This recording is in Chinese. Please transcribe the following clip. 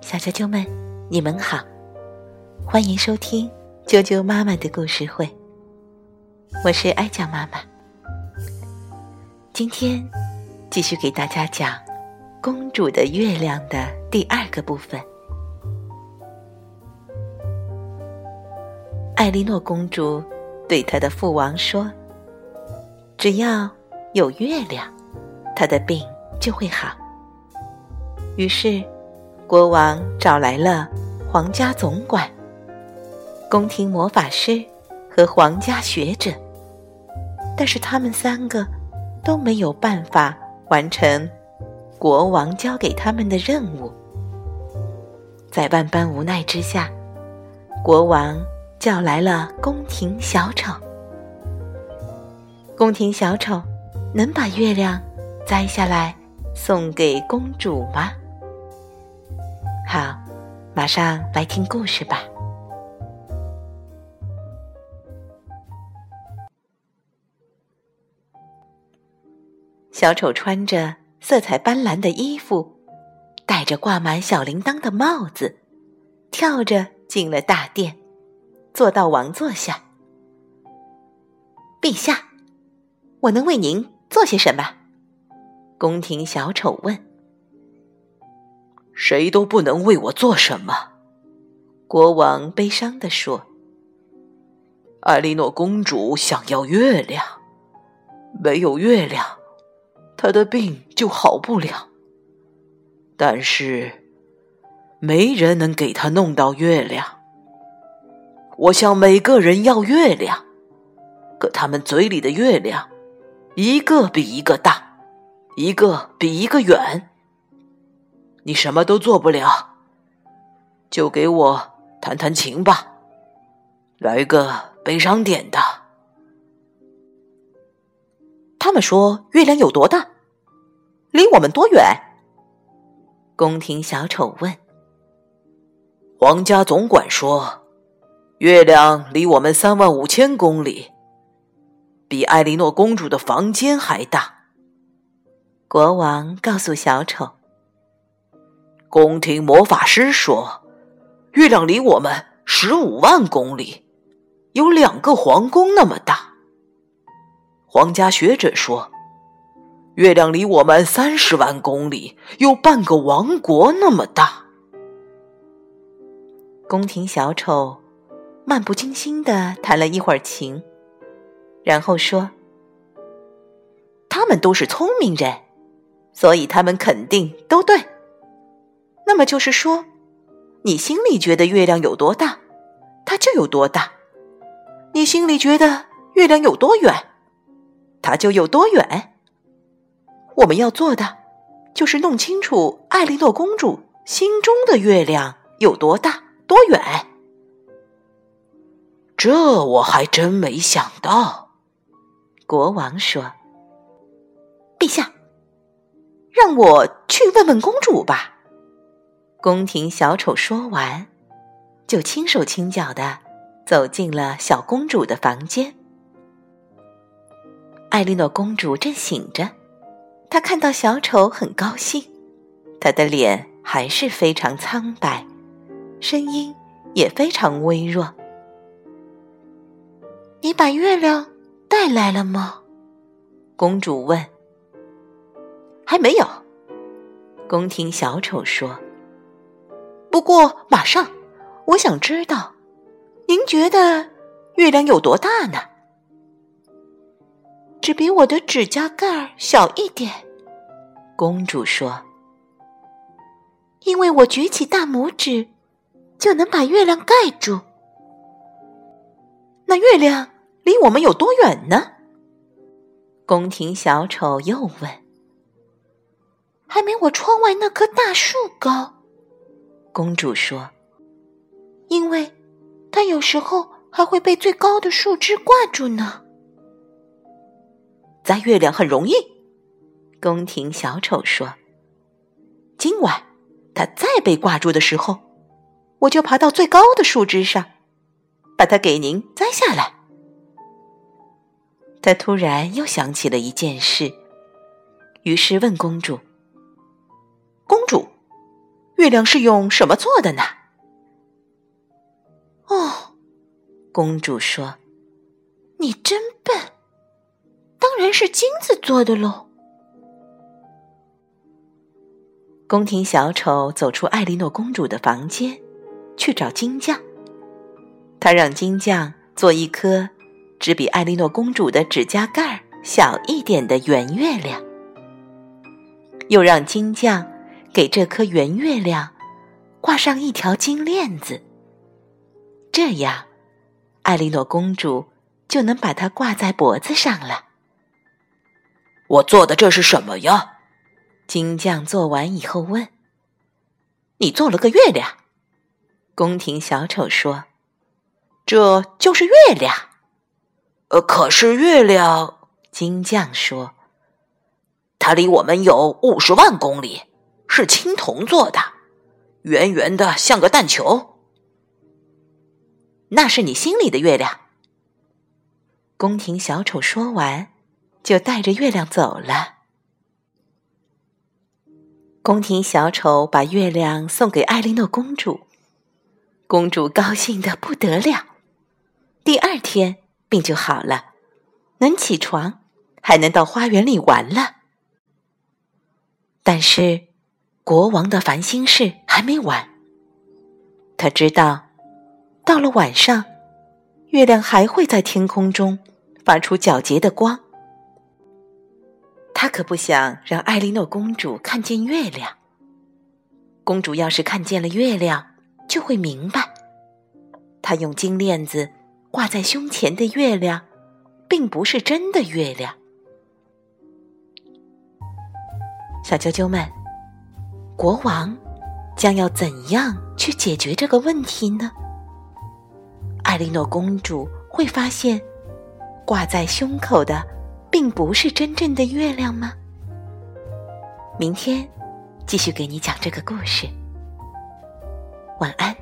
小啾啾们，你们好，欢迎收听啾啾妈妈的故事会。我是哀酱妈妈，今天继续给大家讲《公主的月亮》的第二个部分。艾莉诺公主对她的父王说：“只要有月亮，她的病就会好。”于是，国王找来了皇家总管、宫廷魔法师和皇家学者，但是他们三个都没有办法完成国王交给他们的任务。在万般无奈之下，国王叫来了宫廷小丑。宫廷小丑能把月亮摘下来送给公主吗？好，马上来听故事吧。小丑穿着色彩斑斓的衣服，戴着挂满小铃铛的帽子，跳着进了大殿，坐到王座下。陛下，我能为您做些什么？宫廷小丑问。谁都不能为我做什么，国王悲伤地说：“艾莉诺公主想要月亮，没有月亮，她的病就好不了。但是，没人能给她弄到月亮。我向每个人要月亮，可他们嘴里的月亮，一个比一个大，一个比一个远。”你什么都做不了，就给我弹弹琴吧，来个悲伤点的。他们说月亮有多大？离我们多远？宫廷小丑问。皇家总管说，月亮离我们三万五千公里，比艾莉诺公主的房间还大。国王告诉小丑。宫廷魔法师说：“月亮离我们十五万公里，有两个皇宫那么大。”皇家学者说：“月亮离我们三十万公里，有半个王国那么大。”宫廷小丑漫不经心的弹了一会儿琴，然后说：“他们都是聪明人，所以他们肯定都对。”那就是说，你心里觉得月亮有多大，它就有多大；你心里觉得月亮有多远，它就有多远。我们要做的就是弄清楚艾莉诺公主心中的月亮有多大、多远。这我还真没想到。国王说：“陛下，让我去问问公主吧。”宫廷小丑说完，就轻手轻脚的走进了小公主的房间。艾莉诺公主正醒着，她看到小丑很高兴，她的脸还是非常苍白，声音也非常微弱。“你把月亮带来了吗？”公主问。“还没有。”宫廷小丑说。不过，马上，我想知道，您觉得月亮有多大呢？只比我的指甲盖儿小一点，公主说。因为我举起大拇指，就能把月亮盖住。那月亮离我们有多远呢？宫廷小丑又问。还没我窗外那棵大树高。公主说：“因为，它有时候还会被最高的树枝挂住呢。摘月亮很容易。”宫廷小丑说：“今晚它再被挂住的时候，我就爬到最高的树枝上，把它给您摘下来。”他突然又想起了一件事，于是问公主：“公主。”月亮是用什么做的呢？哦，公主说：“你真笨，当然是金子做的喽。”宫廷小丑走出艾莉诺公主的房间，去找金匠。他让金匠做一颗只比艾莉诺公主的指甲盖小一点的圆月亮，又让金匠给这颗圆月亮挂上一条金链子。这样，艾莉诺公主就能把它挂在脖子上了。我做的这是什么呀？金匠做完以后问：“你做了个月亮？”宫廷小丑说：“这就是月亮。”呃，可是月亮，金匠说：“它离我们有五十万公里，是青铜做的，圆圆的，像个蛋球。”那是你心里的月亮。宫廷小丑说完，就带着月亮走了。宫廷小丑把月亮送给艾莉诺公主，公主高兴的不得了。第二天病就好了，能起床，还能到花园里玩了。但是国王的烦心事还没完。他知道，到了晚上，月亮还会在天空中发出皎洁的光。他可不想让艾莉诺公主看见月亮。公主要是看见了月亮，就会明白，她用金链子挂在胸前的月亮，并不是真的月亮。小啾啾们，国王将要怎样去解决这个问题呢？艾莉诺公主会发现，挂在胸口的。并不是真正的月亮吗？明天继续给你讲这个故事。晚安。